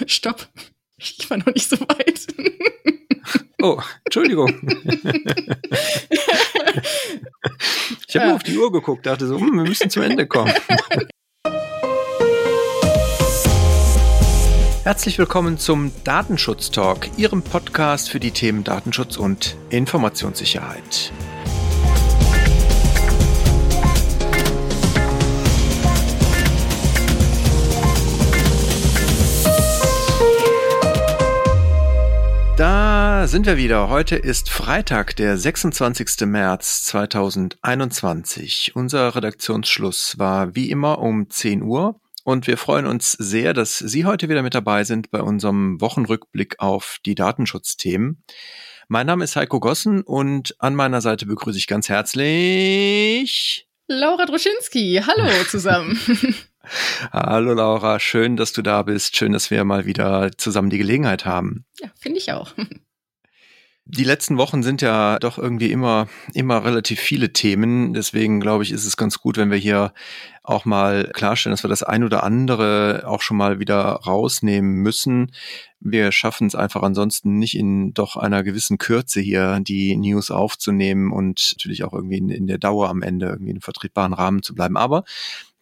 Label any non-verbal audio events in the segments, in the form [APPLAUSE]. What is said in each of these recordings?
[LAUGHS] stopp. Ich war noch nicht so weit. [LAUGHS] Oh, Entschuldigung. [LAUGHS] ich habe ja. nur auf die Uhr geguckt, dachte so, hm, wir müssen zum Ende kommen. Herzlich willkommen zum Datenschutz Talk, Ihrem Podcast für die Themen Datenschutz und Informationssicherheit. Da sind wir wieder. Heute ist Freitag, der 26. März 2021. Unser Redaktionsschluss war wie immer um 10 Uhr und wir freuen uns sehr, dass Sie heute wieder mit dabei sind bei unserem Wochenrückblick auf die Datenschutzthemen. Mein Name ist Heiko Gossen und an meiner Seite begrüße ich ganz herzlich Laura Droschinski. Hallo zusammen. [LAUGHS] [LAUGHS] Hallo Laura, schön, dass du da bist. Schön, dass wir mal wieder zusammen die Gelegenheit haben. Ja, finde ich auch. Die letzten Wochen sind ja doch irgendwie immer, immer relativ viele Themen. Deswegen glaube ich, ist es ganz gut, wenn wir hier auch mal klarstellen, dass wir das ein oder andere auch schon mal wieder rausnehmen müssen. Wir schaffen es einfach ansonsten nicht in doch einer gewissen Kürze hier die News aufzunehmen und natürlich auch irgendwie in, in der Dauer am Ende irgendwie in einem vertretbaren Rahmen zu bleiben. Aber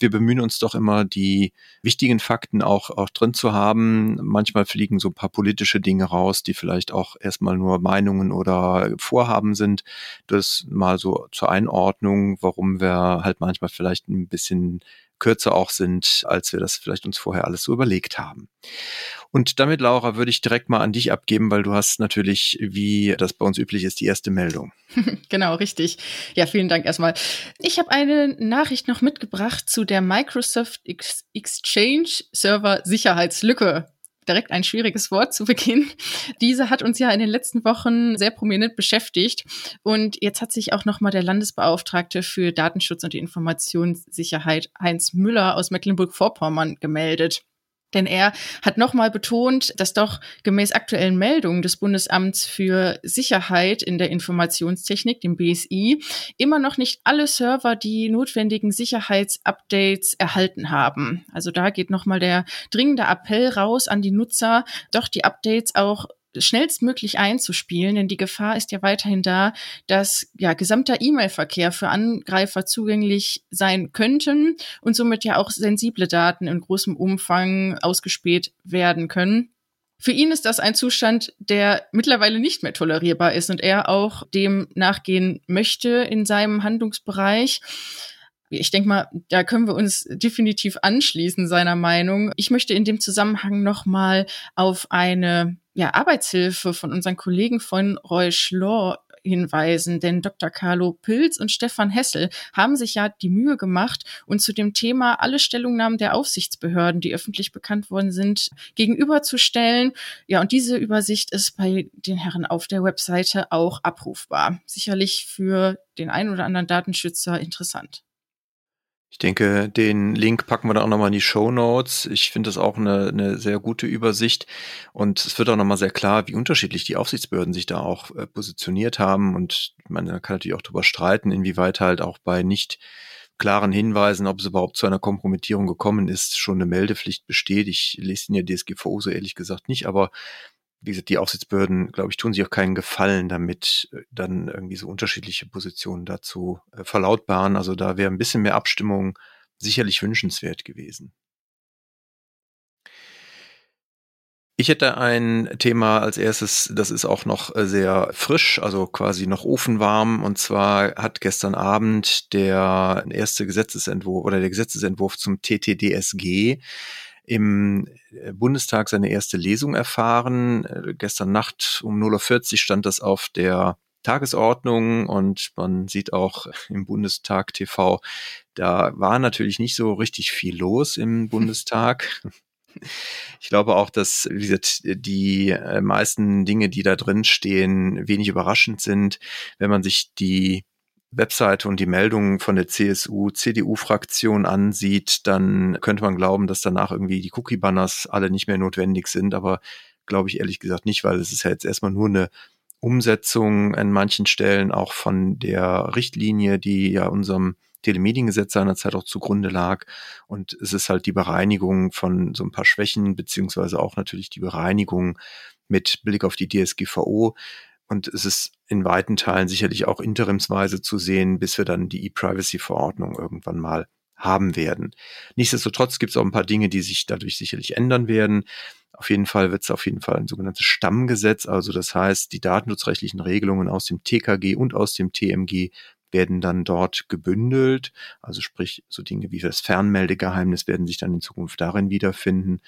wir bemühen uns doch immer, die wichtigen Fakten auch, auch drin zu haben. Manchmal fliegen so ein paar politische Dinge raus, die vielleicht auch erstmal nur Meinungen oder Vorhaben sind. Das mal so zur Einordnung, warum wir halt manchmal vielleicht ein bisschen kürzer auch sind, als wir das vielleicht uns vorher alles so überlegt haben. Und damit, Laura, würde ich direkt mal an dich abgeben, weil du hast natürlich, wie das bei uns üblich ist, die erste Meldung. [LAUGHS] genau, richtig. Ja, vielen Dank erstmal. Ich habe eine Nachricht noch mitgebracht zu der Microsoft Exchange Server Sicherheitslücke direkt ein schwieriges Wort zu Beginn. Diese hat uns ja in den letzten Wochen sehr prominent beschäftigt und jetzt hat sich auch noch mal der Landesbeauftragte für Datenschutz und die Informationssicherheit Heinz Müller aus Mecklenburg-Vorpommern gemeldet. Denn er hat nochmal betont, dass doch gemäß aktuellen Meldungen des Bundesamts für Sicherheit in der Informationstechnik, dem BSI, immer noch nicht alle Server die notwendigen Sicherheitsupdates erhalten haben. Also da geht nochmal der dringende Appell raus an die Nutzer, doch die Updates auch schnellstmöglich einzuspielen, denn die Gefahr ist ja weiterhin da, dass ja gesamter E-Mail-Verkehr für Angreifer zugänglich sein könnten und somit ja auch sensible Daten in großem Umfang ausgespäht werden können. Für ihn ist das ein Zustand, der mittlerweile nicht mehr tolerierbar ist und er auch dem nachgehen möchte in seinem Handlungsbereich. Ich denke mal, da können wir uns definitiv anschließen seiner Meinung. Ich möchte in dem Zusammenhang nochmal auf eine ja, Arbeitshilfe von unseren Kollegen von Roy Schlor hinweisen, denn Dr. Carlo Pilz und Stefan Hessel haben sich ja die Mühe gemacht und zu dem Thema alle Stellungnahmen der Aufsichtsbehörden, die öffentlich bekannt worden sind, gegenüberzustellen. Ja, und diese Übersicht ist bei den Herren auf der Webseite auch abrufbar. Sicherlich für den einen oder anderen Datenschützer interessant. Ich denke, den Link packen wir dann auch nochmal in die Show Notes. Ich finde das auch eine, eine sehr gute Übersicht. Und es wird auch nochmal sehr klar, wie unterschiedlich die Aufsichtsbehörden sich da auch äh, positioniert haben. Und man kann natürlich auch darüber streiten, inwieweit halt auch bei nicht klaren Hinweisen, ob es überhaupt zu einer Kompromittierung gekommen ist, schon eine Meldepflicht besteht. Ich lese in der DSGVO so ehrlich gesagt nicht, aber wie gesagt, die Aufsichtsbehörden, glaube ich, tun sich auch keinen Gefallen damit, äh, dann irgendwie so unterschiedliche Positionen dazu äh, verlautbaren. Also da wäre ein bisschen mehr Abstimmung sicherlich wünschenswert gewesen. Ich hätte ein Thema als erstes, das ist auch noch äh, sehr frisch, also quasi noch ofenwarm. Und zwar hat gestern Abend der erste Gesetzesentwurf oder der Gesetzesentwurf zum TTDSG im äh, Bundestag seine erste Lesung erfahren. Äh, gestern Nacht um 0.40 Uhr stand das auf der Tagesordnung und man sieht auch [LAUGHS] im Bundestag TV, da war natürlich nicht so richtig viel los im [LAUGHS] Bundestag. Ich glaube auch, dass wie gesagt, die äh, meisten Dinge, die da drin stehen, wenig überraschend sind. Wenn man sich die Webseite und die Meldungen von der CSU, CDU-Fraktion ansieht, dann könnte man glauben, dass danach irgendwie die Cookie-Banners alle nicht mehr notwendig sind. Aber glaube ich ehrlich gesagt nicht, weil es ist ja jetzt erstmal nur eine Umsetzung an manchen Stellen auch von der Richtlinie, die ja unserem Telemediengesetz seinerzeit auch zugrunde lag. Und es ist halt die Bereinigung von so ein paar Schwächen, beziehungsweise auch natürlich die Bereinigung mit Blick auf die DSGVO. Und es ist in weiten Teilen sicherlich auch interimsweise zu sehen, bis wir dann die E-Privacy-Verordnung irgendwann mal haben werden. Nichtsdestotrotz gibt es auch ein paar Dinge, die sich dadurch sicherlich ändern werden. Auf jeden Fall wird es auf jeden Fall ein sogenanntes Stammgesetz, also das heißt, die datenschutzrechtlichen Regelungen aus dem TKG und aus dem TMG werden dann dort gebündelt. Also sprich, so Dinge wie das Fernmeldegeheimnis werden sich dann in Zukunft darin wiederfinden.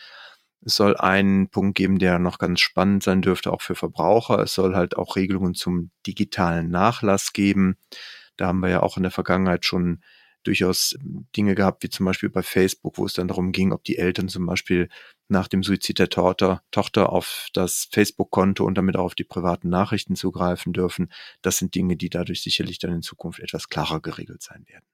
Es soll einen Punkt geben, der noch ganz spannend sein dürfte, auch für Verbraucher. Es soll halt auch Regelungen zum digitalen Nachlass geben. Da haben wir ja auch in der Vergangenheit schon durchaus Dinge gehabt, wie zum Beispiel bei Facebook, wo es dann darum ging, ob die Eltern zum Beispiel nach dem Suizid der Tochter, Tochter auf das Facebook-Konto und damit auch auf die privaten Nachrichten zugreifen dürfen. Das sind Dinge, die dadurch sicherlich dann in Zukunft etwas klarer geregelt sein werden.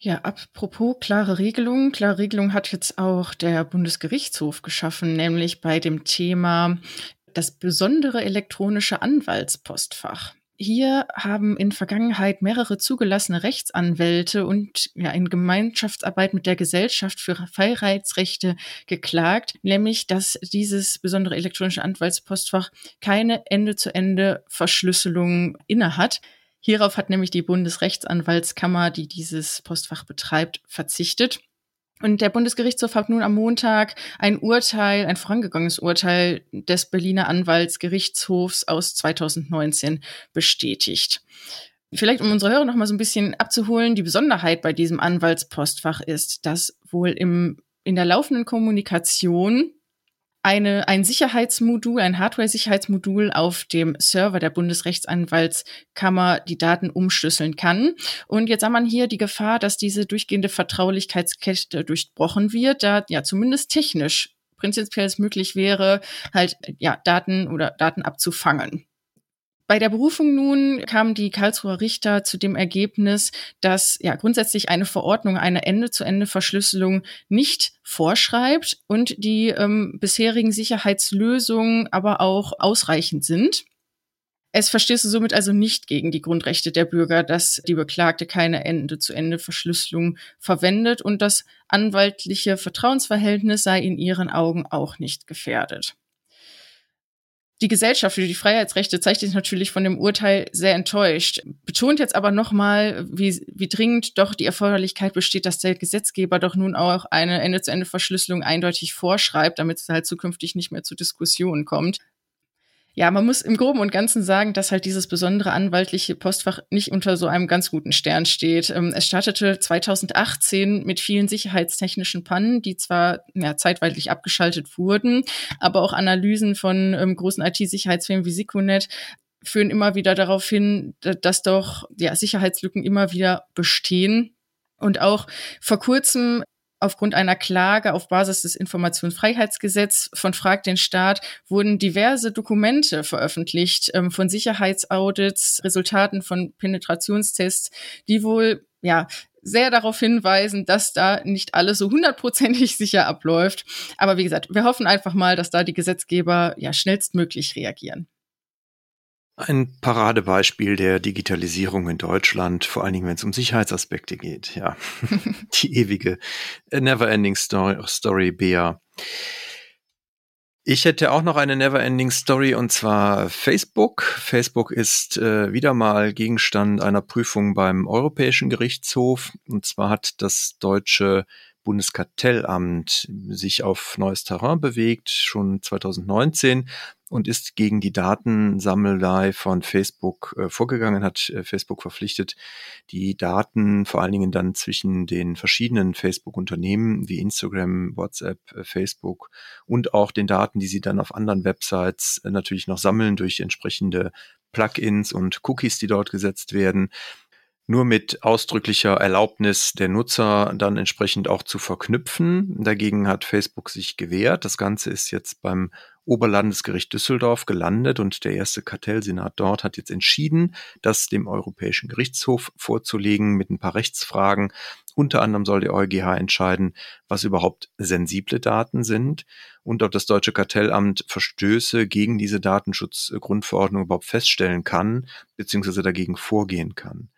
Ja, apropos klare Regelungen. Klare Regelungen hat jetzt auch der Bundesgerichtshof geschaffen, nämlich bei dem Thema das besondere elektronische Anwaltspostfach. Hier haben in Vergangenheit mehrere zugelassene Rechtsanwälte und ja, in Gemeinschaftsarbeit mit der Gesellschaft für Freiheitsrechte geklagt, nämlich dass dieses besondere elektronische Anwaltspostfach keine Ende-zu-Ende Verschlüsselung innehat. Hierauf hat nämlich die Bundesrechtsanwaltskammer, die dieses Postfach betreibt, verzichtet. Und der Bundesgerichtshof hat nun am Montag ein Urteil, ein vorangegangenes Urteil des Berliner Anwaltsgerichtshofs aus 2019 bestätigt. Vielleicht, um unsere Hörer noch mal so ein bisschen abzuholen, die Besonderheit bei diesem Anwaltspostfach ist, dass wohl im, in der laufenden Kommunikation eine, ein Sicherheitsmodul, ein Hardware-Sicherheitsmodul auf dem Server der Bundesrechtsanwaltskammer die Daten umschlüsseln kann. Und jetzt sah man hier die Gefahr, dass diese durchgehende Vertraulichkeitskette durchbrochen wird, da ja zumindest technisch prinzipiell es möglich wäre, halt ja Daten oder Daten abzufangen. Bei der Berufung nun kamen die Karlsruher Richter zu dem Ergebnis, dass ja grundsätzlich eine Verordnung eine Ende-zu-Ende-Verschlüsselung nicht vorschreibt und die ähm, bisherigen Sicherheitslösungen aber auch ausreichend sind. Es verstöße somit also nicht gegen die Grundrechte der Bürger, dass die Beklagte keine Ende-zu-Ende-Verschlüsselung verwendet und das anwaltliche Vertrauensverhältnis sei in ihren Augen auch nicht gefährdet die Gesellschaft für die Freiheitsrechte zeigt sich natürlich von dem Urteil sehr enttäuscht, betont jetzt aber nochmal, wie, wie dringend doch die Erforderlichkeit besteht, dass der Gesetzgeber doch nun auch eine Ende-zu-Ende-Verschlüsselung eindeutig vorschreibt, damit es halt zukünftig nicht mehr zu Diskussionen kommt ja, man muss im Groben und Ganzen sagen, dass halt dieses besondere anwaltliche Postfach nicht unter so einem ganz guten Stern steht. Ähm, es startete 2018 mit vielen sicherheitstechnischen Pannen, die zwar ja, zeitweilig abgeschaltet wurden, aber auch Analysen von ähm, großen IT-Sicherheitsfirmen wie Siconet führen immer wieder darauf hin, dass doch ja, Sicherheitslücken immer wieder bestehen. Und auch vor kurzem Aufgrund einer Klage auf Basis des Informationsfreiheitsgesetzes von Frag den Staat wurden diverse Dokumente veröffentlicht ähm, von Sicherheitsaudits, Resultaten von Penetrationstests, die wohl ja sehr darauf hinweisen, dass da nicht alles so hundertprozentig [LAUGHS] sicher abläuft. Aber wie gesagt, wir hoffen einfach mal, dass da die Gesetzgeber ja schnellstmöglich reagieren. Ein Paradebeispiel der Digitalisierung in Deutschland, vor allen Dingen, wenn es um Sicherheitsaspekte geht. Ja, [LAUGHS] die ewige Neverending Story, Story Bea. Ich hätte auch noch eine Neverending Story und zwar Facebook. Facebook ist äh, wieder mal Gegenstand einer Prüfung beim Europäischen Gerichtshof. Und zwar hat das deutsche Bundeskartellamt sich auf neues Terrain bewegt, schon 2019 und ist gegen die Datensammelei von Facebook äh, vorgegangen, hat äh, Facebook verpflichtet, die Daten vor allen Dingen dann zwischen den verschiedenen Facebook-Unternehmen wie Instagram, WhatsApp, äh, Facebook und auch den Daten, die sie dann auf anderen Websites äh, natürlich noch sammeln durch entsprechende Plugins und Cookies, die dort gesetzt werden, nur mit ausdrücklicher Erlaubnis der Nutzer dann entsprechend auch zu verknüpfen. Dagegen hat Facebook sich gewehrt. Das Ganze ist jetzt beim Oberlandesgericht Düsseldorf gelandet und der erste Kartellsenat dort hat jetzt entschieden, das dem Europäischen Gerichtshof vorzulegen mit ein paar Rechtsfragen. Unter anderem soll der EuGH entscheiden, was überhaupt sensible Daten sind und ob das deutsche Kartellamt Verstöße gegen diese Datenschutzgrundverordnung überhaupt feststellen kann, beziehungsweise dagegen vorgehen kann.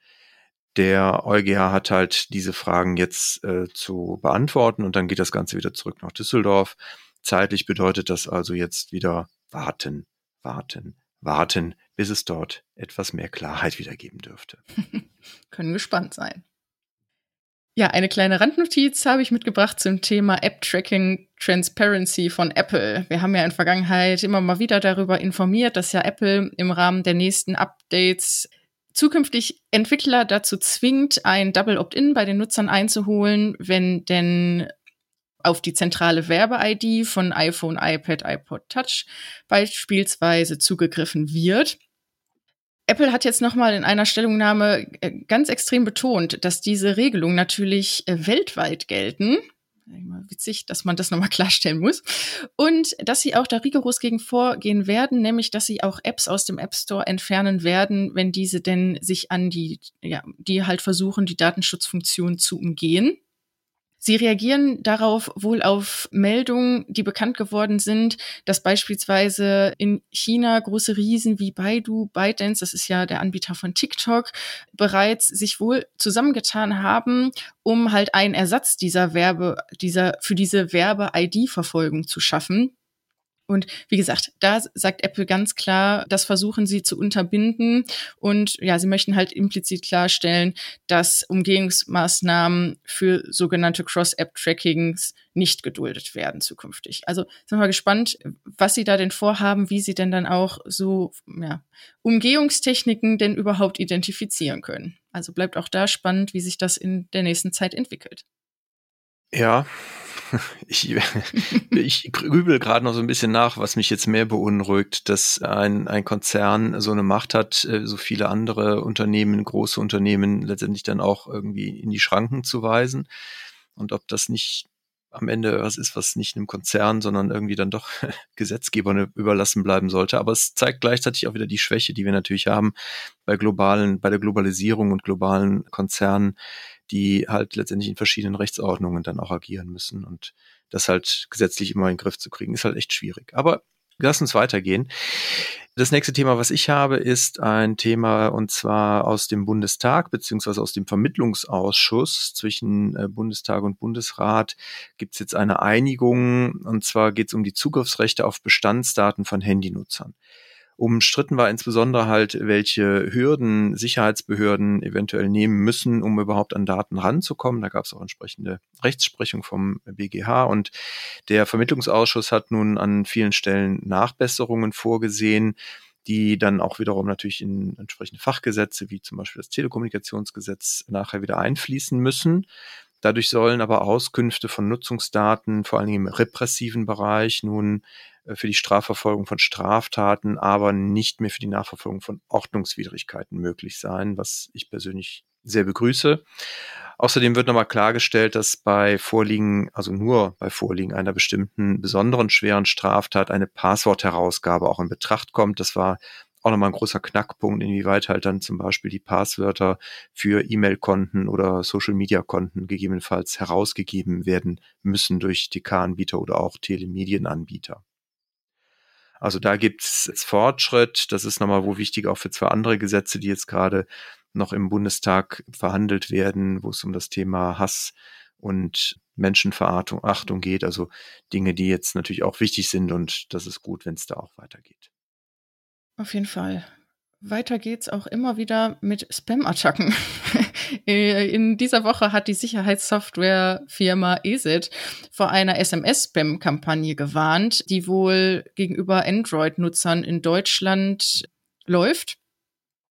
Der EuGH hat halt diese Fragen jetzt äh, zu beantworten und dann geht das Ganze wieder zurück nach Düsseldorf. Zeitlich bedeutet das also jetzt wieder warten, warten, warten, bis es dort etwas mehr Klarheit wieder geben dürfte. [LAUGHS] Können gespannt sein. Ja, eine kleine Randnotiz habe ich mitgebracht zum Thema App Tracking Transparency von Apple. Wir haben ja in Vergangenheit immer mal wieder darüber informiert, dass ja Apple im Rahmen der nächsten Updates zukünftig Entwickler dazu zwingt, ein Double Opt-in bei den Nutzern einzuholen, wenn denn auf die zentrale Werbe-ID von iPhone, iPad, iPod Touch beispielsweise zugegriffen wird. Apple hat jetzt nochmal in einer Stellungnahme äh, ganz extrem betont, dass diese Regelungen natürlich äh, weltweit gelten. Witzig, dass man das nochmal klarstellen muss. Und dass sie auch da rigoros gegen vorgehen werden, nämlich dass sie auch Apps aus dem App Store entfernen werden, wenn diese denn sich an die, ja, die halt versuchen, die Datenschutzfunktion zu umgehen. Sie reagieren darauf wohl auf Meldungen, die bekannt geworden sind, dass beispielsweise in China große Riesen wie Baidu, ByteDance, das ist ja der Anbieter von TikTok, bereits sich wohl zusammengetan haben, um halt einen Ersatz dieser Werbe, dieser, für diese Werbe-ID-Verfolgung zu schaffen. Und wie gesagt, da sagt Apple ganz klar, das versuchen sie zu unterbinden. Und ja, sie möchten halt implizit klarstellen, dass Umgehungsmaßnahmen für sogenannte Cross-App-Trackings nicht geduldet werden zukünftig. Also sind wir mal gespannt, was sie da denn vorhaben, wie sie denn dann auch so ja, Umgehungstechniken denn überhaupt identifizieren können. Also bleibt auch da spannend, wie sich das in der nächsten Zeit entwickelt. Ja, [LAUGHS] ich, [LAUGHS] ich grübel gerade noch so ein bisschen nach, was mich jetzt mehr beunruhigt, dass ein, ein Konzern so eine Macht hat, äh, so viele andere Unternehmen, große Unternehmen letztendlich dann auch irgendwie in die Schranken zu weisen. Und ob das nicht am Ende was ist, was nicht einem Konzern, sondern irgendwie dann doch [LAUGHS] Gesetzgebern überlassen bleiben sollte. Aber es zeigt gleichzeitig auch wieder die Schwäche, die wir natürlich haben bei globalen, bei der Globalisierung und globalen Konzernen, die halt letztendlich in verschiedenen Rechtsordnungen dann auch agieren müssen. Und das halt gesetzlich immer in den Griff zu kriegen, ist halt echt schwierig. Aber lass uns weitergehen. Das nächste Thema, was ich habe, ist ein Thema und zwar aus dem Bundestag beziehungsweise aus dem Vermittlungsausschuss zwischen äh, Bundestag und Bundesrat gibt es jetzt eine Einigung und zwar geht es um die Zugriffsrechte auf Bestandsdaten von Handynutzern. Umstritten war insbesondere halt, welche Hürden Sicherheitsbehörden eventuell nehmen müssen, um überhaupt an Daten ranzukommen. Da gab es auch entsprechende Rechtsprechung vom BGH und der Vermittlungsausschuss hat nun an vielen Stellen Nachbesserungen vorgesehen die dann auch wiederum natürlich in entsprechende Fachgesetze wie zum Beispiel das Telekommunikationsgesetz nachher wieder einfließen müssen. Dadurch sollen aber Auskünfte von Nutzungsdaten, vor allem im repressiven Bereich, nun für die Strafverfolgung von Straftaten, aber nicht mehr für die Nachverfolgung von Ordnungswidrigkeiten möglich sein, was ich persönlich sehr begrüße. Außerdem wird nochmal klargestellt, dass bei Vorliegen, also nur bei Vorliegen einer bestimmten besonderen schweren Straftat eine Passwortherausgabe auch in Betracht kommt. Das war auch nochmal ein großer Knackpunkt, inwieweit halt dann zum Beispiel die Passwörter für E-Mail-Konten oder Social-Media-Konten gegebenenfalls herausgegeben werden müssen durch TK-Anbieter oder auch Telemedienanbieter. Also da gibt es Fortschritt. Das ist nochmal wo wichtig auch für zwei andere Gesetze, die jetzt gerade noch im Bundestag verhandelt werden, wo es um das Thema Hass und Menschenverachtung geht. Also Dinge, die jetzt natürlich auch wichtig sind und das ist gut, wenn es da auch weitergeht. Auf jeden Fall. Weiter geht's auch immer wieder mit Spam-Attacken. [LAUGHS] Äh, in dieser Woche hat die Sicherheitssoftwarefirma ESET vor einer SMS-Spam-Kampagne gewarnt, die wohl gegenüber Android-Nutzern in Deutschland läuft.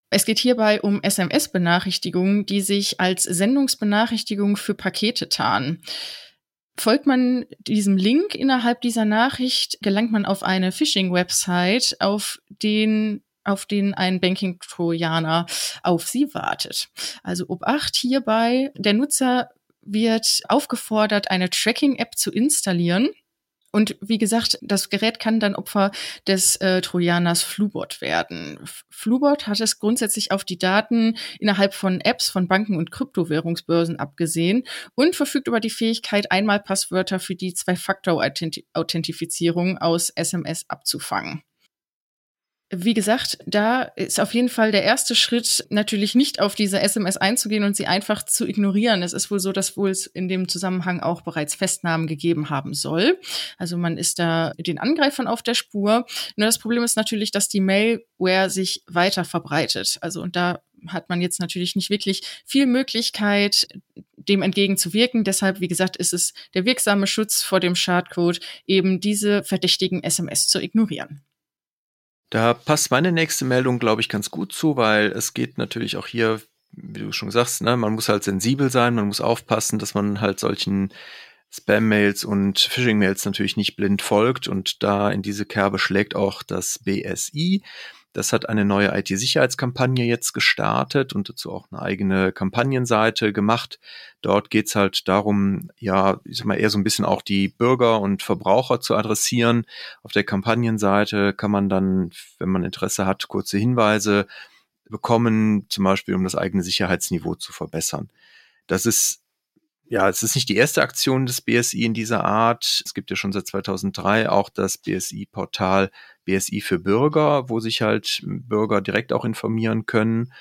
Es geht hierbei um SMS-Benachrichtigungen, die sich als Sendungsbenachrichtigung für Pakete tarnen. Folgt man diesem Link innerhalb dieser Nachricht, gelangt man auf eine Phishing-Website, auf den auf den ein Banking-Trojaner auf sie wartet. Also Obacht hierbei, der Nutzer wird aufgefordert, eine Tracking-App zu installieren. Und wie gesagt, das Gerät kann dann Opfer des äh, Trojaners Flubot werden. Flubot hat es grundsätzlich auf die Daten innerhalb von Apps von Banken und Kryptowährungsbörsen abgesehen und verfügt über die Fähigkeit, einmal Passwörter für die Zwei-Faktor-Authentifizierung aus SMS abzufangen. Wie gesagt, da ist auf jeden Fall der erste Schritt natürlich nicht auf diese SMS einzugehen und sie einfach zu ignorieren. Es ist wohl so, dass wohl es in dem Zusammenhang auch bereits Festnahmen gegeben haben soll. Also man ist da den Angreifern auf der Spur. Nur das Problem ist natürlich, dass die Malware sich weiter verbreitet. Also und da hat man jetzt natürlich nicht wirklich viel Möglichkeit, dem entgegenzuwirken. Deshalb, wie gesagt, ist es der wirksame Schutz vor dem Schadcode, eben diese verdächtigen SMS zu ignorieren. Da passt meine nächste Meldung, glaube ich, ganz gut zu, weil es geht natürlich auch hier, wie du schon sagst, ne, man muss halt sensibel sein, man muss aufpassen, dass man halt solchen Spam-Mails und Phishing-Mails natürlich nicht blind folgt und da in diese Kerbe schlägt auch das BSI. Das hat eine neue IT-Sicherheitskampagne jetzt gestartet und dazu auch eine eigene Kampagnenseite gemacht. Dort geht's halt darum, ja, ich sag mal, eher so ein bisschen auch die Bürger und Verbraucher zu adressieren. Auf der Kampagnenseite kann man dann, wenn man Interesse hat, kurze Hinweise bekommen, zum Beispiel um das eigene Sicherheitsniveau zu verbessern. Das ist ja, es ist nicht die erste Aktion des BSI in dieser Art. Es gibt ja schon seit 2003 auch das BSI-Portal BSI für Bürger, wo sich halt Bürger direkt auch informieren können.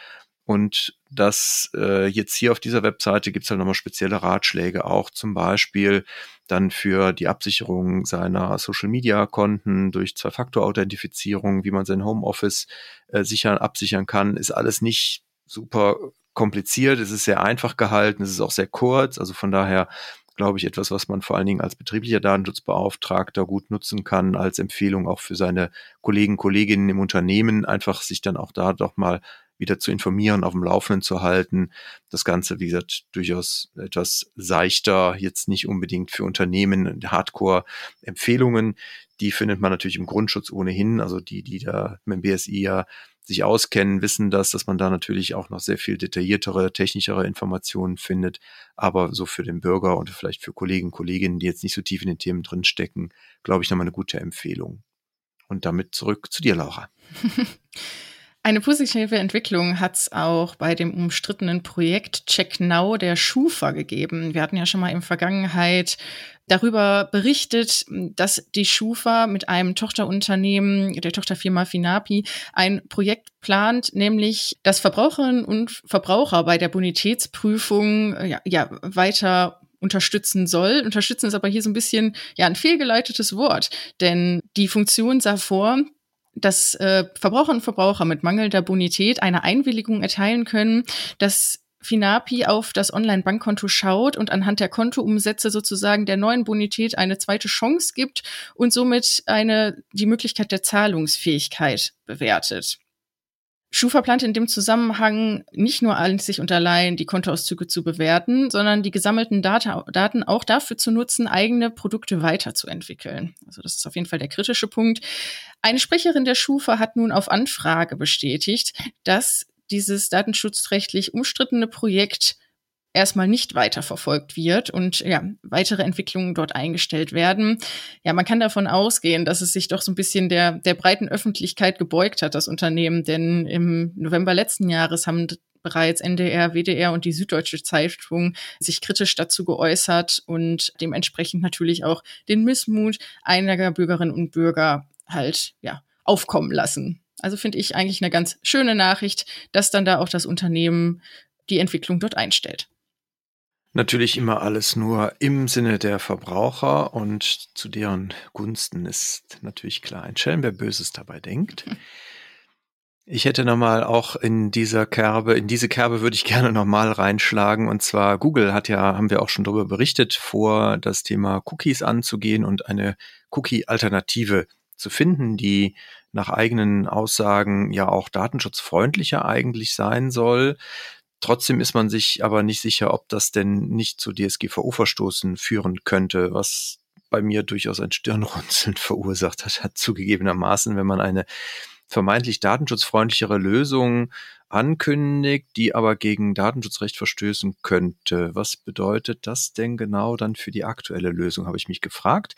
Und das äh, jetzt hier auf dieser Webseite gibt es halt nochmal spezielle Ratschläge, auch zum Beispiel dann für die Absicherung seiner Social-Media-Konten durch Zwei-Faktor-Authentifizierung, wie man sein Homeoffice äh, sichern, absichern kann, ist alles nicht super kompliziert, es ist sehr einfach gehalten, es ist auch sehr kurz, also von daher glaube ich, etwas, was man vor allen Dingen als betrieblicher Datenschutzbeauftragter gut nutzen kann, als Empfehlung auch für seine Kollegen, Kolleginnen im Unternehmen, einfach sich dann auch da doch mal wieder zu informieren, auf dem Laufenden zu halten. Das Ganze, wie gesagt, durchaus etwas seichter, jetzt nicht unbedingt für Unternehmen, Hardcore-Empfehlungen. Die findet man natürlich im Grundschutz ohnehin, also die, die da mit dem BSI ja sich auskennen, wissen das, dass man da natürlich auch noch sehr viel detailliertere, technischere Informationen findet. Aber so für den Bürger und vielleicht für Kollegen, Kolleginnen, die jetzt nicht so tief in den Themen drinstecken, glaube ich, nochmal eine gute Empfehlung. Und damit zurück zu dir, Laura. [LAUGHS] Eine positive Entwicklung hat es auch bei dem umstrittenen Projekt Check Now der Schufa gegeben. Wir hatten ja schon mal in Vergangenheit darüber berichtet, dass die Schufa mit einem Tochterunternehmen, der Tochterfirma Finapi, ein Projekt plant, nämlich dass Verbraucherinnen und Verbraucher bei der Bonitätsprüfung ja, ja weiter unterstützen soll. Unterstützen ist aber hier so ein bisschen ja ein fehlgeleitetes Wort, denn die Funktion sah vor, dass äh, Verbraucherinnen und Verbraucher mit mangelnder Bonität eine Einwilligung erteilen können, dass Finapi auf das Online-Bankkonto schaut und anhand der Kontoumsätze sozusagen der neuen Bonität eine zweite Chance gibt und somit eine, die Möglichkeit der Zahlungsfähigkeit bewertet. Schufa plant in dem Zusammenhang nicht nur einzig und allein die Kontoauszüge zu bewerten, sondern die gesammelten Data, Daten auch dafür zu nutzen, eigene Produkte weiterzuentwickeln. Also das ist auf jeden Fall der kritische Punkt. Eine Sprecherin der Schufa hat nun auf Anfrage bestätigt, dass dieses datenschutzrechtlich umstrittene Projekt erstmal nicht weiterverfolgt wird und ja, weitere Entwicklungen dort eingestellt werden. Ja, man kann davon ausgehen, dass es sich doch so ein bisschen der, der breiten Öffentlichkeit gebeugt hat, das Unternehmen, denn im November letzten Jahres haben bereits NDR, WDR und die Süddeutsche Zeitung sich kritisch dazu geäußert und dementsprechend natürlich auch den Missmut einiger Bürgerinnen und Bürger halt, ja, aufkommen lassen. Also finde ich eigentlich eine ganz schöne Nachricht, dass dann da auch das Unternehmen die Entwicklung dort einstellt. Natürlich immer alles nur im Sinne der Verbraucher und zu deren Gunsten ist natürlich klar ein Schelm, wer Böses dabei denkt. [LAUGHS] Ich hätte nochmal auch in dieser Kerbe, in diese Kerbe würde ich gerne nochmal reinschlagen. Und zwar Google hat ja, haben wir auch schon darüber berichtet, vor das Thema Cookies anzugehen und eine Cookie-Alternative zu finden, die nach eigenen Aussagen ja auch datenschutzfreundlicher eigentlich sein soll. Trotzdem ist man sich aber nicht sicher, ob das denn nicht zu DSGVO-Verstoßen führen könnte, was bei mir durchaus ein Stirnrunzeln [LAUGHS] verursacht hat, hat zugegebenermaßen, wenn man eine vermeintlich datenschutzfreundlichere Lösung ankündigt, die aber gegen Datenschutzrecht verstößen könnte. Was bedeutet das denn genau dann für die aktuelle Lösung, habe ich mich gefragt.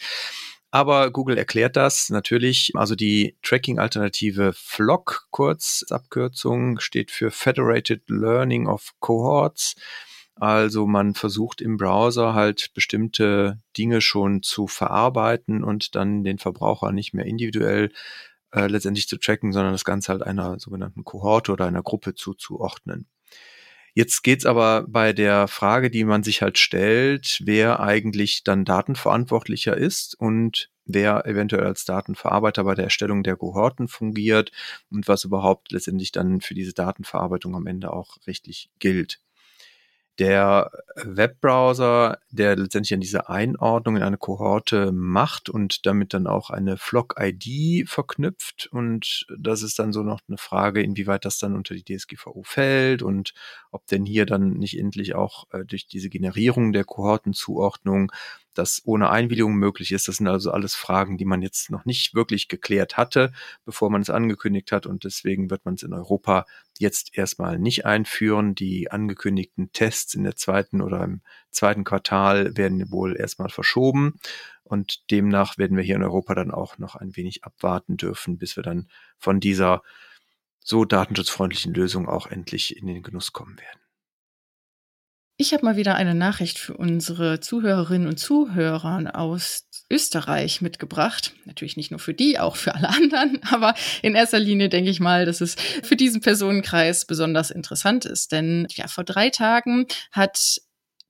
Aber Google erklärt das natürlich. Also die Tracking-Alternative FLOC, kurz Abkürzung, steht für Federated Learning of Cohorts. Also man versucht im Browser halt bestimmte Dinge schon zu verarbeiten und dann den Verbraucher nicht mehr individuell äh, letztendlich zu tracken, sondern das Ganze halt einer sogenannten Kohorte oder einer Gruppe zuzuordnen. Jetzt geht's aber bei der Frage, die man sich halt stellt, wer eigentlich dann Datenverantwortlicher ist und wer eventuell als Datenverarbeiter bei der Erstellung der Kohorten fungiert und was überhaupt letztendlich dann für diese Datenverarbeitung am Ende auch rechtlich gilt. Der Webbrowser, der letztendlich an diese Einordnung in eine Kohorte macht und damit dann auch eine Flock-ID verknüpft. Und das ist dann so noch eine Frage, inwieweit das dann unter die DSGVO fällt und ob denn hier dann nicht endlich auch äh, durch diese Generierung der Kohortenzuordnung das ohne Einwilligung möglich ist. Das sind also alles Fragen, die man jetzt noch nicht wirklich geklärt hatte, bevor man es angekündigt hat. Und deswegen wird man es in Europa jetzt erstmal nicht einführen. Die angekündigten Tests in der zweiten oder im zweiten Quartal werden wohl erstmal verschoben. Und demnach werden wir hier in Europa dann auch noch ein wenig abwarten dürfen, bis wir dann von dieser so datenschutzfreundlichen Lösung auch endlich in den Genuss kommen werden. Ich habe mal wieder eine Nachricht für unsere Zuhörerinnen und Zuhörer aus Österreich mitgebracht. Natürlich nicht nur für die, auch für alle [LAUGHS] anderen. Aber in erster Linie denke ich mal, dass es für diesen Personenkreis besonders interessant ist. Denn ja, vor drei Tagen hat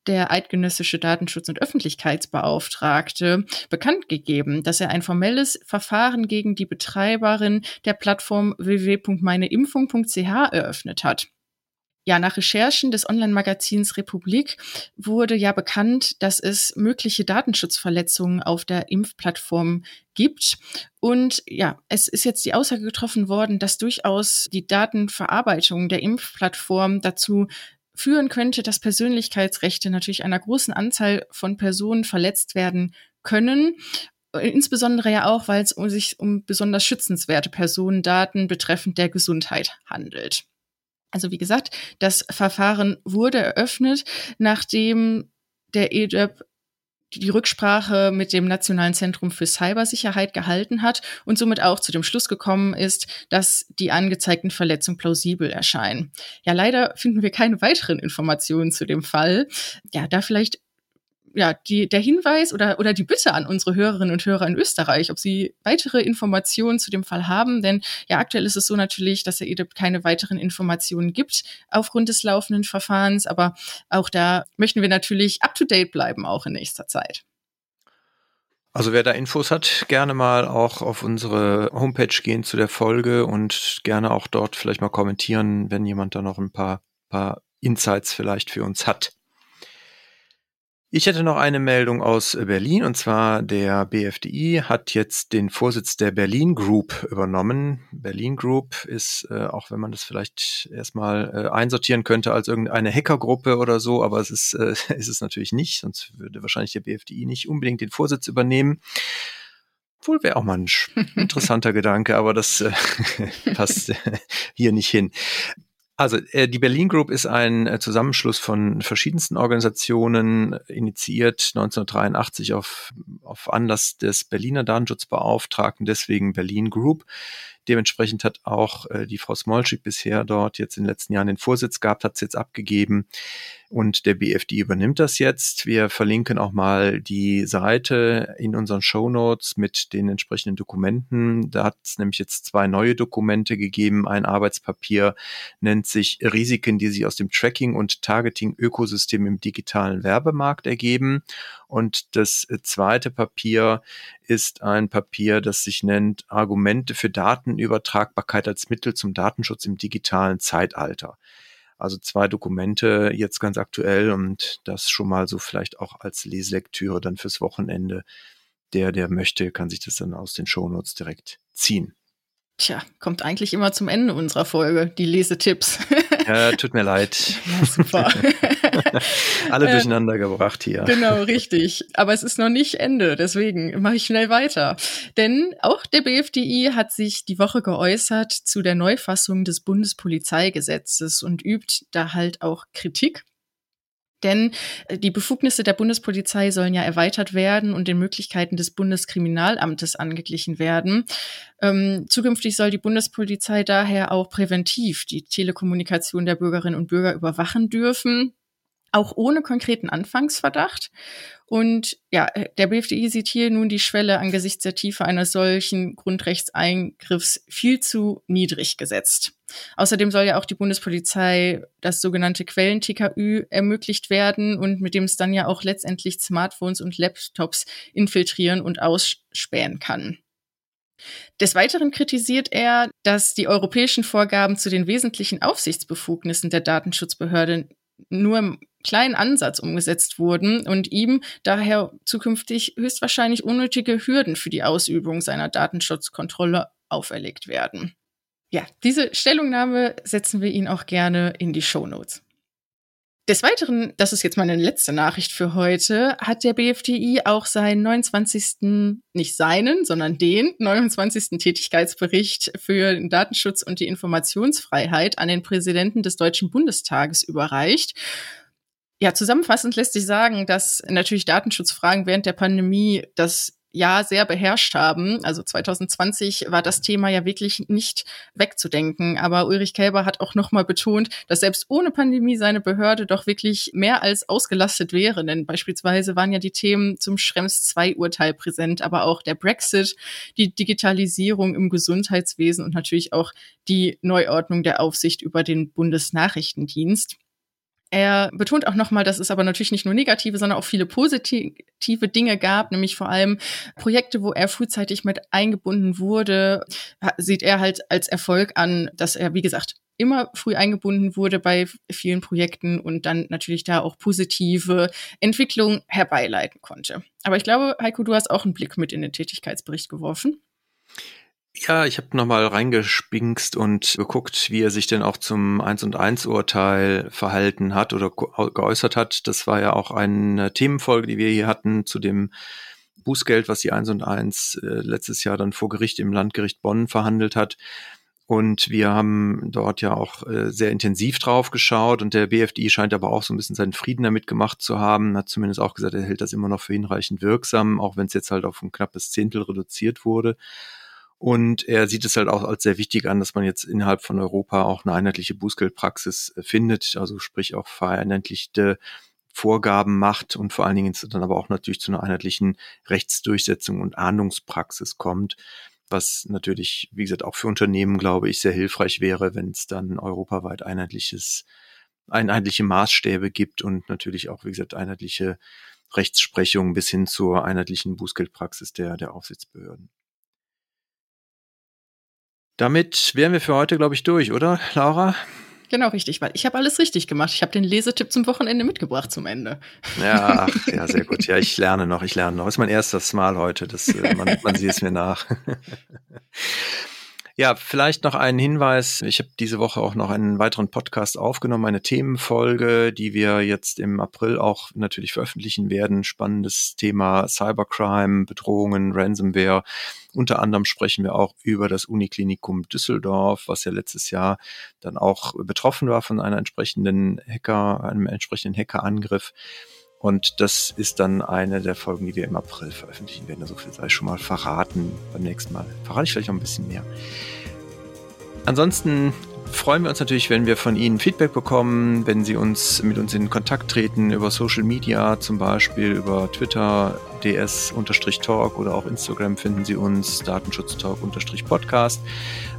der eidgenössische Datenschutz- und Öffentlichkeitsbeauftragte bekannt gegeben, dass er ein formelles Verfahren gegen die Betreiberin der Plattform www.meineimpfung.ch eröffnet hat ja, nach Recherchen des Online-Magazins Republik wurde ja bekannt, dass es mögliche Datenschutzverletzungen auf der Impfplattform gibt. Und ja, es ist jetzt die Aussage getroffen worden, dass durchaus die Datenverarbeitung der Impfplattform dazu führen könnte, dass Persönlichkeitsrechte natürlich einer großen Anzahl von Personen verletzt werden können. Insbesondere ja auch, weil es sich um besonders schützenswerte Personendaten betreffend der Gesundheit handelt. Also wie gesagt, das Verfahren wurde eröffnet, nachdem der EDEP die Rücksprache mit dem Nationalen Zentrum für Cybersicherheit gehalten hat und somit auch zu dem Schluss gekommen ist, dass die angezeigten Verletzungen plausibel erscheinen. Ja, leider finden wir keine weiteren Informationen zu dem Fall. Ja, da vielleicht ja, die, der Hinweis oder, oder die Bitte an unsere Hörerinnen und Hörer in Österreich, ob sie weitere Informationen zu dem Fall haben. Denn ja, aktuell ist es so natürlich, dass der EDIP keine weiteren Informationen gibt aufgrund des laufenden Verfahrens. Aber auch da möchten wir natürlich up-to-date bleiben, auch in nächster Zeit. Also wer da Infos hat, gerne mal auch auf unsere Homepage gehen zu der Folge und gerne auch dort vielleicht mal kommentieren, wenn jemand da noch ein paar, paar Insights vielleicht für uns hat. Ich hätte noch eine Meldung aus Berlin und zwar der BFDI hat jetzt den Vorsitz der Berlin Group übernommen. Berlin Group ist, äh, auch wenn man das vielleicht erstmal äh, einsortieren könnte als irgendeine Hackergruppe oder so, aber es ist, äh, [LAUGHS] ist es natürlich nicht, sonst würde wahrscheinlich der BFDI nicht unbedingt den Vorsitz übernehmen. Wohl wäre auch mal ein [LAUGHS] interessanter Gedanke, aber das äh, [LAUGHS] passt hier nicht hin. Also äh, die Berlin Group ist ein äh, Zusammenschluss von verschiedensten Organisationen, initiiert 1983 auf, auf Anlass des Berliner Datenschutzbeauftragten, deswegen Berlin Group. Dementsprechend hat auch äh, die Frau Smolczyk bisher dort jetzt in den letzten Jahren den Vorsitz gehabt, hat es jetzt abgegeben und der BFD übernimmt das jetzt. Wir verlinken auch mal die Seite in unseren Show Notes mit den entsprechenden Dokumenten. Da hat es nämlich jetzt zwei neue Dokumente gegeben. Ein Arbeitspapier nennt sich Risiken, die sich aus dem Tracking und Targeting-Ökosystem im digitalen Werbemarkt ergeben. Und das zweite Papier ist ein Papier, das sich nennt Argumente für Datenübertragbarkeit als Mittel zum Datenschutz im digitalen Zeitalter. Also zwei Dokumente jetzt ganz aktuell und das schon mal so vielleicht auch als Leselektüre dann fürs Wochenende. Der, der möchte, kann sich das dann aus den Shownotes direkt ziehen. Tja, kommt eigentlich immer zum Ende unserer Folge, die Lesetipps. [LAUGHS] Ja, tut mir leid. Ja, super. [LAUGHS] Alle äh, durcheinander gebracht hier. Genau, richtig. Aber es ist noch nicht Ende, deswegen mache ich schnell weiter. Denn auch der BFDI hat sich die Woche geäußert zu der Neufassung des Bundespolizeigesetzes und übt da halt auch Kritik. Denn äh, die Befugnisse der Bundespolizei sollen ja erweitert werden und den Möglichkeiten des Bundeskriminalamtes angeglichen werden. Ähm, zukünftig soll die Bundespolizei daher auch präventiv die Telekommunikation der Bürgerinnen und Bürger überwachen dürfen. Auch ohne konkreten Anfangsverdacht. Und ja, der BFDI sieht hier nun die Schwelle angesichts der Tiefe eines solchen Grundrechtseingriffs viel zu niedrig gesetzt. Außerdem soll ja auch die Bundespolizei das sogenannte Quellen-TKÜ ermöglicht werden und mit dem es dann ja auch letztendlich Smartphones und Laptops infiltrieren und ausspähen kann. Des Weiteren kritisiert er, dass die europäischen Vorgaben zu den wesentlichen Aufsichtsbefugnissen der Datenschutzbehörde nur im kleinen Ansatz umgesetzt wurden und ihm daher zukünftig höchstwahrscheinlich unnötige Hürden für die Ausübung seiner Datenschutzkontrolle auferlegt werden. Ja, diese Stellungnahme setzen wir Ihnen auch gerne in die Show Notes. Des Weiteren, das ist jetzt meine letzte Nachricht für heute, hat der BFDI auch seinen 29. nicht seinen, sondern den 29. Tätigkeitsbericht für den Datenschutz und die Informationsfreiheit an den Präsidenten des Deutschen Bundestages überreicht. Ja, zusammenfassend lässt sich sagen, dass natürlich Datenschutzfragen während der Pandemie das Jahr sehr beherrscht haben. Also 2020 war das Thema ja wirklich nicht wegzudenken. Aber Ulrich Kälber hat auch nochmal betont, dass selbst ohne Pandemie seine Behörde doch wirklich mehr als ausgelastet wäre. Denn beispielsweise waren ja die Themen zum Schrems II-Urteil präsent, aber auch der Brexit, die Digitalisierung im Gesundheitswesen und natürlich auch die Neuordnung der Aufsicht über den Bundesnachrichtendienst. Er betont auch nochmal, dass es aber natürlich nicht nur negative, sondern auch viele positive Dinge gab, nämlich vor allem Projekte, wo er frühzeitig mit eingebunden wurde, sieht er halt als Erfolg an, dass er, wie gesagt, immer früh eingebunden wurde bei vielen Projekten und dann natürlich da auch positive Entwicklungen herbeileiten konnte. Aber ich glaube, Heiko, du hast auch einen Blick mit in den Tätigkeitsbericht geworfen. Ja, ich habe nochmal reingespinkst und geguckt, wie er sich denn auch zum 1 und 1 Urteil verhalten hat oder geäußert hat. Das war ja auch eine Themenfolge, die wir hier hatten zu dem Bußgeld, was die 1 und 1 äh, letztes Jahr dann vor Gericht im Landgericht Bonn verhandelt hat. Und wir haben dort ja auch äh, sehr intensiv drauf geschaut und der BFDI scheint aber auch so ein bisschen seinen Frieden damit gemacht zu haben, hat zumindest auch gesagt, er hält das immer noch für hinreichend wirksam, auch wenn es jetzt halt auf ein knappes Zehntel reduziert wurde. Und er sieht es halt auch als sehr wichtig an, dass man jetzt innerhalb von Europa auch eine einheitliche Bußgeldpraxis äh, findet, also sprich auch vereinheitlichte Vorgaben macht und vor allen Dingen dann aber auch natürlich zu einer einheitlichen Rechtsdurchsetzung und Ahndungspraxis kommt, was natürlich, wie gesagt, auch für Unternehmen, glaube ich, sehr hilfreich wäre, wenn es dann europaweit einheitliches, einheitliche Maßstäbe gibt und natürlich auch, wie gesagt, einheitliche Rechtsprechung bis hin zur einheitlichen Bußgeldpraxis der, der Aufsichtsbehörden. Damit wären wir für heute, glaube ich, durch, oder, Laura? Genau, richtig, weil ich habe alles richtig gemacht. Ich habe den Lesetipp zum Wochenende mitgebracht zum Ende. Ja, [LAUGHS] ach, ja, sehr gut. Ja, ich lerne noch, ich lerne noch. Das ist mein erstes Mal heute. Das, äh, man, man sieht es mir nach. [LAUGHS] Ja, vielleicht noch ein Hinweis. Ich habe diese Woche auch noch einen weiteren Podcast aufgenommen, eine Themenfolge, die wir jetzt im April auch natürlich veröffentlichen werden. Spannendes Thema Cybercrime, Bedrohungen, Ransomware. Unter anderem sprechen wir auch über das Uniklinikum Düsseldorf, was ja letztes Jahr dann auch betroffen war von einer entsprechenden Hacker, einem entsprechenden Hackerangriff. Und das ist dann eine der Folgen, die wir im April veröffentlichen werden. So viel sei schon mal verraten. Beim nächsten Mal verrate ich vielleicht noch ein bisschen mehr. Ansonsten freuen wir uns natürlich, wenn wir von Ihnen Feedback bekommen, wenn Sie uns mit uns in Kontakt treten über Social Media, zum Beispiel über Twitter, ds-talk oder auch Instagram finden Sie uns, datenschutztalk-podcast.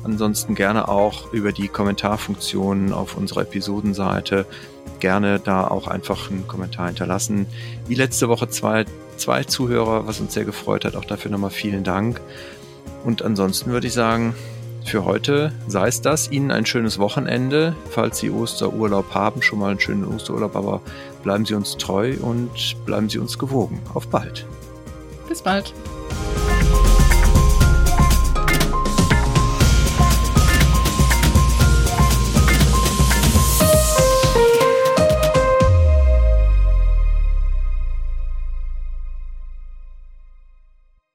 Ansonsten gerne auch über die Kommentarfunktion auf unserer Episodenseite gerne da auch einfach einen Kommentar hinterlassen. Wie letzte Woche zwei, zwei Zuhörer, was uns sehr gefreut hat. Auch dafür nochmal vielen Dank. Und ansonsten würde ich sagen, für heute sei es das. Ihnen ein schönes Wochenende. Falls Sie Osterurlaub haben, schon mal einen schönen Osterurlaub, aber bleiben Sie uns treu und bleiben Sie uns gewogen. Auf bald. Bis bald.